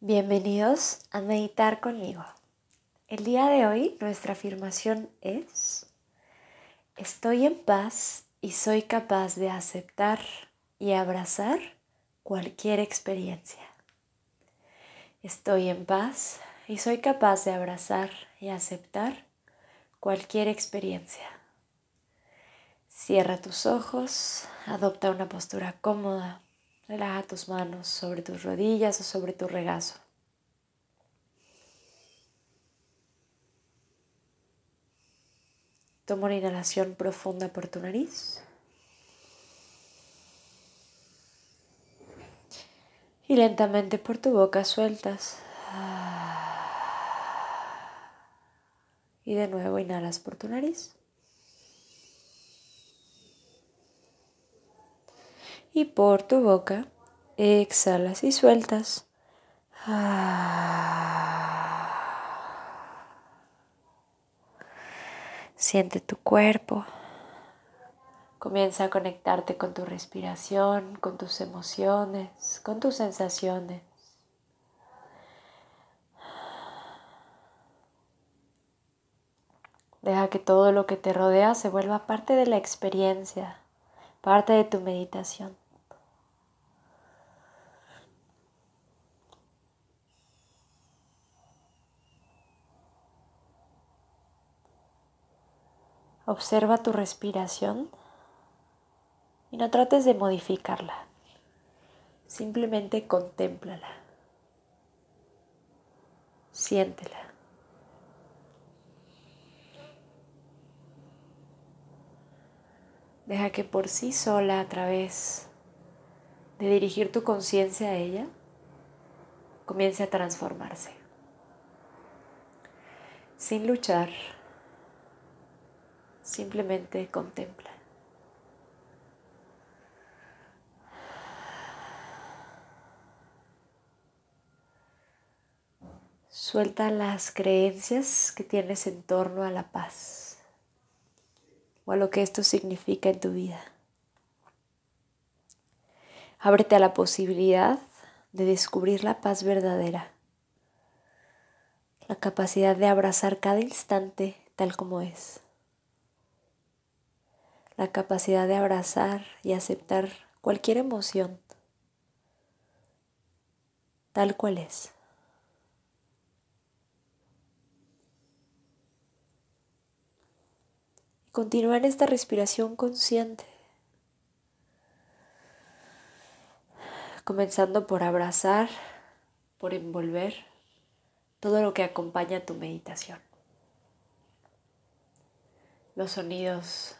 Bienvenidos a meditar conmigo. El día de hoy nuestra afirmación es, estoy en paz y soy capaz de aceptar y abrazar cualquier experiencia. Estoy en paz y soy capaz de abrazar y aceptar cualquier experiencia. Cierra tus ojos, adopta una postura cómoda Relaja tus manos sobre tus rodillas o sobre tu regazo. Toma una inhalación profunda por tu nariz. Y lentamente por tu boca sueltas. Y de nuevo inhalas por tu nariz. Y por tu boca exhalas y sueltas. Siente tu cuerpo. Comienza a conectarte con tu respiración, con tus emociones, con tus sensaciones. Deja que todo lo que te rodea se vuelva parte de la experiencia, parte de tu meditación. Observa tu respiración y no trates de modificarla. Simplemente contémplala. Siéntela. Deja que por sí sola, a través de dirigir tu conciencia a ella, comience a transformarse. Sin luchar, Simplemente contempla. Suelta las creencias que tienes en torno a la paz o a lo que esto significa en tu vida. Ábrete a la posibilidad de descubrir la paz verdadera, la capacidad de abrazar cada instante tal como es la capacidad de abrazar y aceptar cualquier emoción tal cual es. Continúa en esta respiración consciente, comenzando por abrazar, por envolver todo lo que acompaña tu meditación. Los sonidos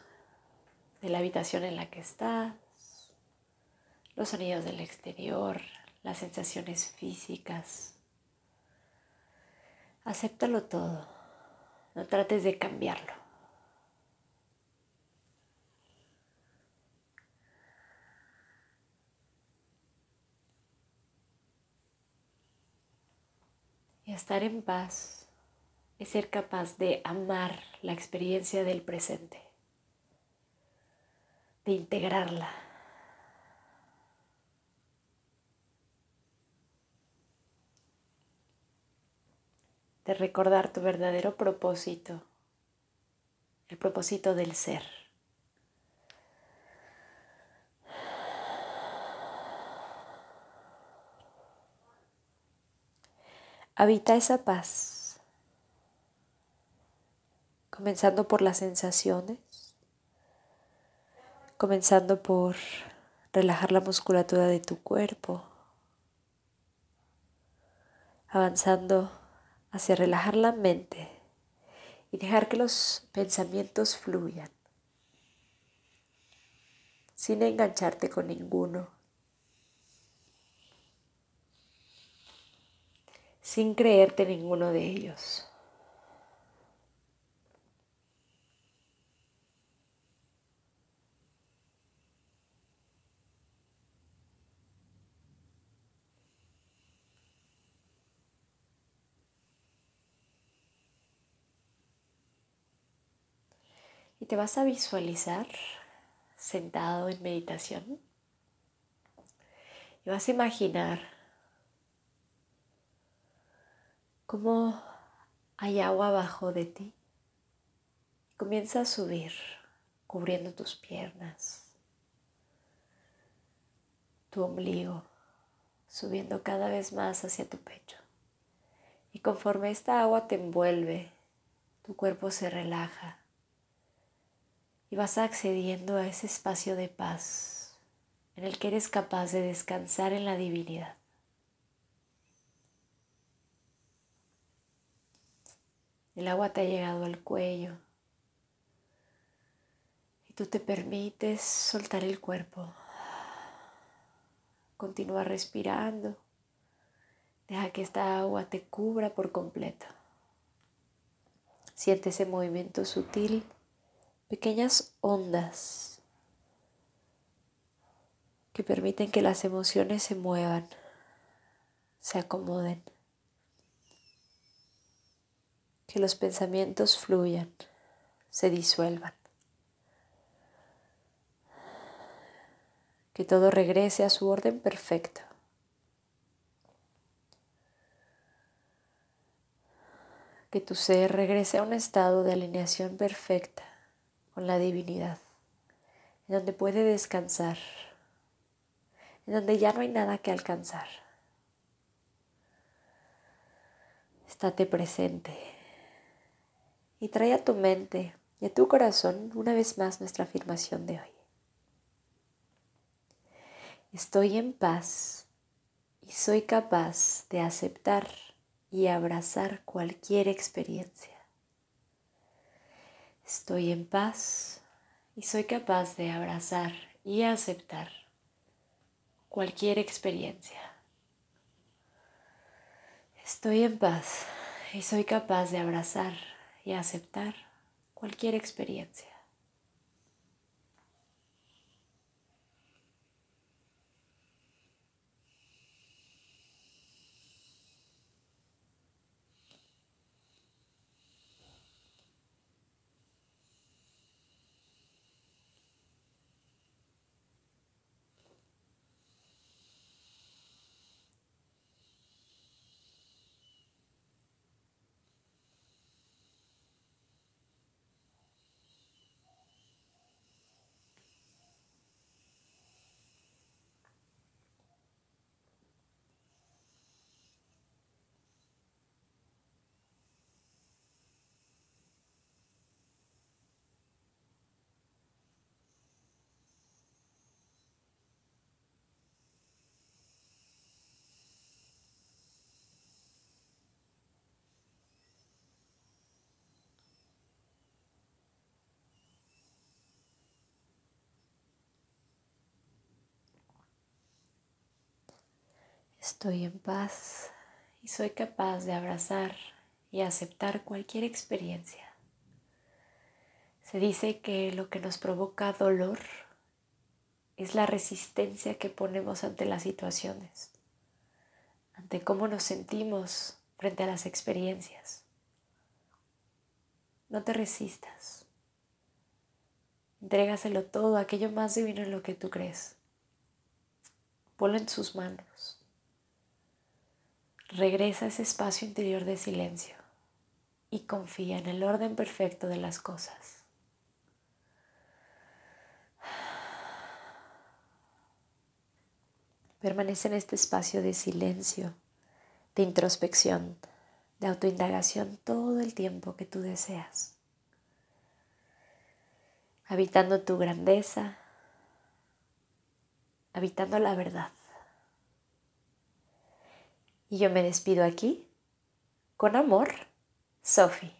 de la habitación en la que estás, los sonidos del exterior, las sensaciones físicas. Acéptalo todo, no trates de cambiarlo. Y estar en paz es ser capaz de amar la experiencia del presente de integrarla. de recordar tu verdadero propósito, el propósito del ser. Habita esa paz, comenzando por las sensaciones comenzando por relajar la musculatura de tu cuerpo, avanzando hacia relajar la mente y dejar que los pensamientos fluyan, sin engancharte con ninguno, sin creerte ninguno de ellos. Y te vas a visualizar sentado en meditación. Y vas a imaginar cómo hay agua abajo de ti. Comienza a subir, cubriendo tus piernas, tu ombligo, subiendo cada vez más hacia tu pecho. Y conforme esta agua te envuelve, tu cuerpo se relaja y vas accediendo a ese espacio de paz en el que eres capaz de descansar en la divinidad. El agua te ha llegado al cuello y tú te permites soltar el cuerpo. Continúa respirando. Deja que esta agua te cubra por completo. Siente ese movimiento sutil, pequeñas ondas que permiten que las emociones se muevan, se acomoden, que los pensamientos fluyan, se disuelvan, que todo regrese a su orden perfecto. que tu ser regrese a un estado de alineación perfecta con la divinidad, en donde puede descansar, en donde ya no hay nada que alcanzar. Estate presente y trae a tu mente y a tu corazón una vez más nuestra afirmación de hoy. Estoy en paz y soy capaz de aceptar y abrazar cualquier experiencia. Estoy en paz y soy capaz de abrazar y aceptar cualquier experiencia. Estoy en paz y soy capaz de abrazar y aceptar cualquier experiencia. Estoy en paz y soy capaz de abrazar y aceptar cualquier experiencia. Se dice que lo que nos provoca dolor es la resistencia que ponemos ante las situaciones, ante cómo nos sentimos frente a las experiencias. No te resistas. Entrégaselo todo, aquello más divino en lo que tú crees. Ponlo en sus manos. Regresa a ese espacio interior de silencio y confía en el orden perfecto de las cosas. Permanece en este espacio de silencio, de introspección, de autoindagación todo el tiempo que tú deseas, habitando tu grandeza, habitando la verdad. Y yo me despido aquí. Con amor, Sophie.